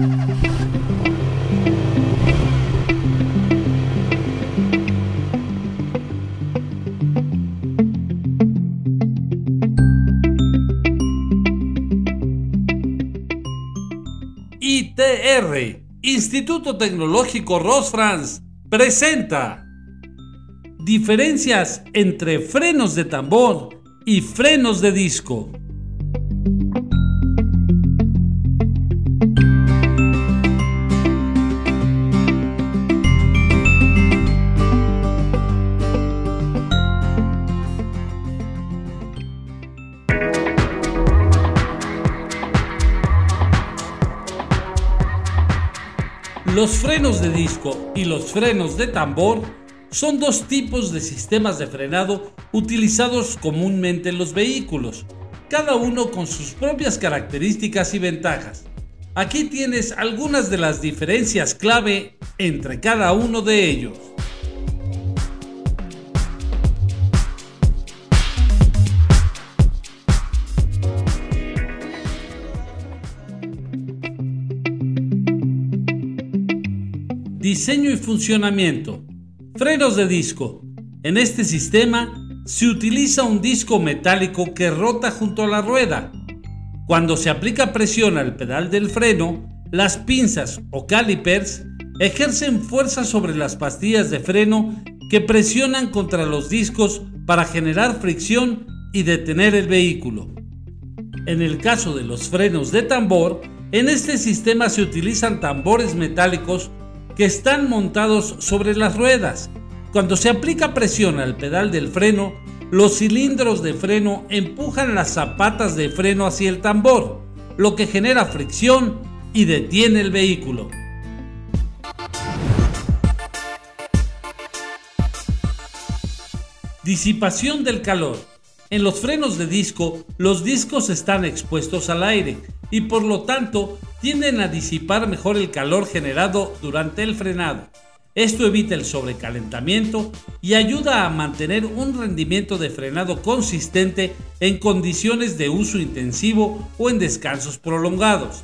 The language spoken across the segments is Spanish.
ITR, Instituto Tecnológico Rosfrans, presenta diferencias entre frenos de tambor y frenos de disco. Los frenos de disco y los frenos de tambor son dos tipos de sistemas de frenado utilizados comúnmente en los vehículos, cada uno con sus propias características y ventajas. Aquí tienes algunas de las diferencias clave entre cada uno de ellos. Diseño y funcionamiento. Frenos de disco. En este sistema se utiliza un disco metálico que rota junto a la rueda. Cuando se aplica presión al pedal del freno, las pinzas o calipers ejercen fuerza sobre las pastillas de freno que presionan contra los discos para generar fricción y detener el vehículo. En el caso de los frenos de tambor, en este sistema se utilizan tambores metálicos que están montados sobre las ruedas. Cuando se aplica presión al pedal del freno, los cilindros de freno empujan las zapatas de freno hacia el tambor, lo que genera fricción y detiene el vehículo. Disipación del calor. En los frenos de disco, los discos están expuestos al aire y por lo tanto tienden a disipar mejor el calor generado durante el frenado. Esto evita el sobrecalentamiento y ayuda a mantener un rendimiento de frenado consistente en condiciones de uso intensivo o en descansos prolongados.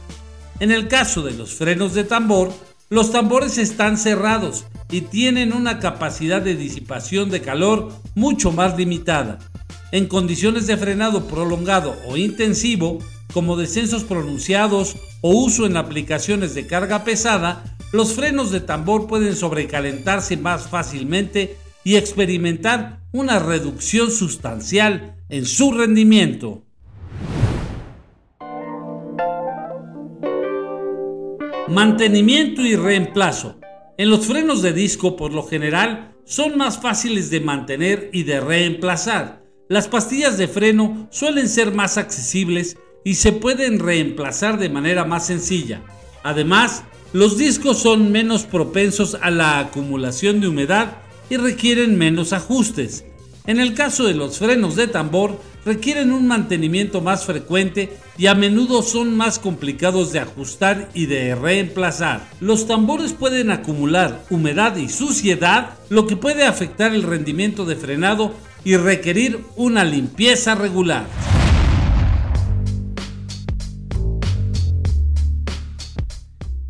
En el caso de los frenos de tambor, los tambores están cerrados y tienen una capacidad de disipación de calor mucho más limitada. En condiciones de frenado prolongado o intensivo, como descensos pronunciados o uso en aplicaciones de carga pesada, los frenos de tambor pueden sobrecalentarse más fácilmente y experimentar una reducción sustancial en su rendimiento. Mantenimiento y reemplazo. En los frenos de disco por lo general son más fáciles de mantener y de reemplazar. Las pastillas de freno suelen ser más accesibles y se pueden reemplazar de manera más sencilla. Además, los discos son menos propensos a la acumulación de humedad y requieren menos ajustes. En el caso de los frenos de tambor, requieren un mantenimiento más frecuente y a menudo son más complicados de ajustar y de reemplazar. Los tambores pueden acumular humedad y suciedad, lo que puede afectar el rendimiento de frenado y requerir una limpieza regular.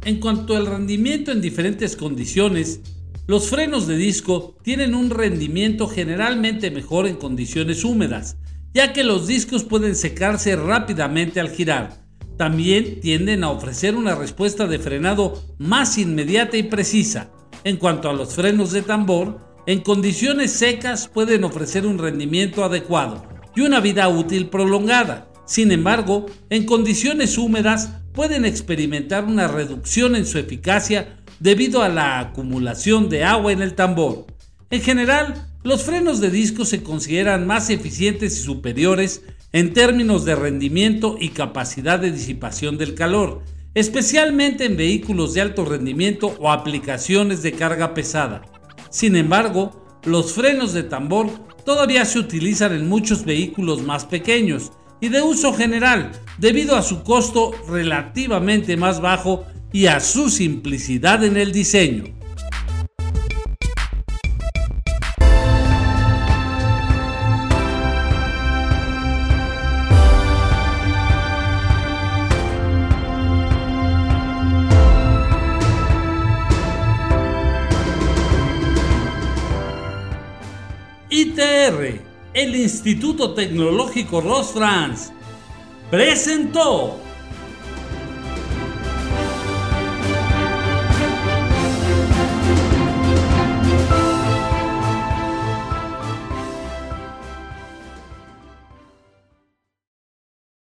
En cuanto al rendimiento en diferentes condiciones, los frenos de disco tienen un rendimiento generalmente mejor en condiciones húmedas, ya que los discos pueden secarse rápidamente al girar. También tienden a ofrecer una respuesta de frenado más inmediata y precisa. En cuanto a los frenos de tambor, en condiciones secas pueden ofrecer un rendimiento adecuado y una vida útil prolongada. Sin embargo, en condiciones húmedas pueden experimentar una reducción en su eficacia debido a la acumulación de agua en el tambor. En general, los frenos de disco se consideran más eficientes y superiores en términos de rendimiento y capacidad de disipación del calor, especialmente en vehículos de alto rendimiento o aplicaciones de carga pesada. Sin embargo, los frenos de tambor todavía se utilizan en muchos vehículos más pequeños y de uso general, debido a su costo relativamente más bajo y a su simplicidad en el diseño. ITR el Instituto Tecnológico Ross France, presentó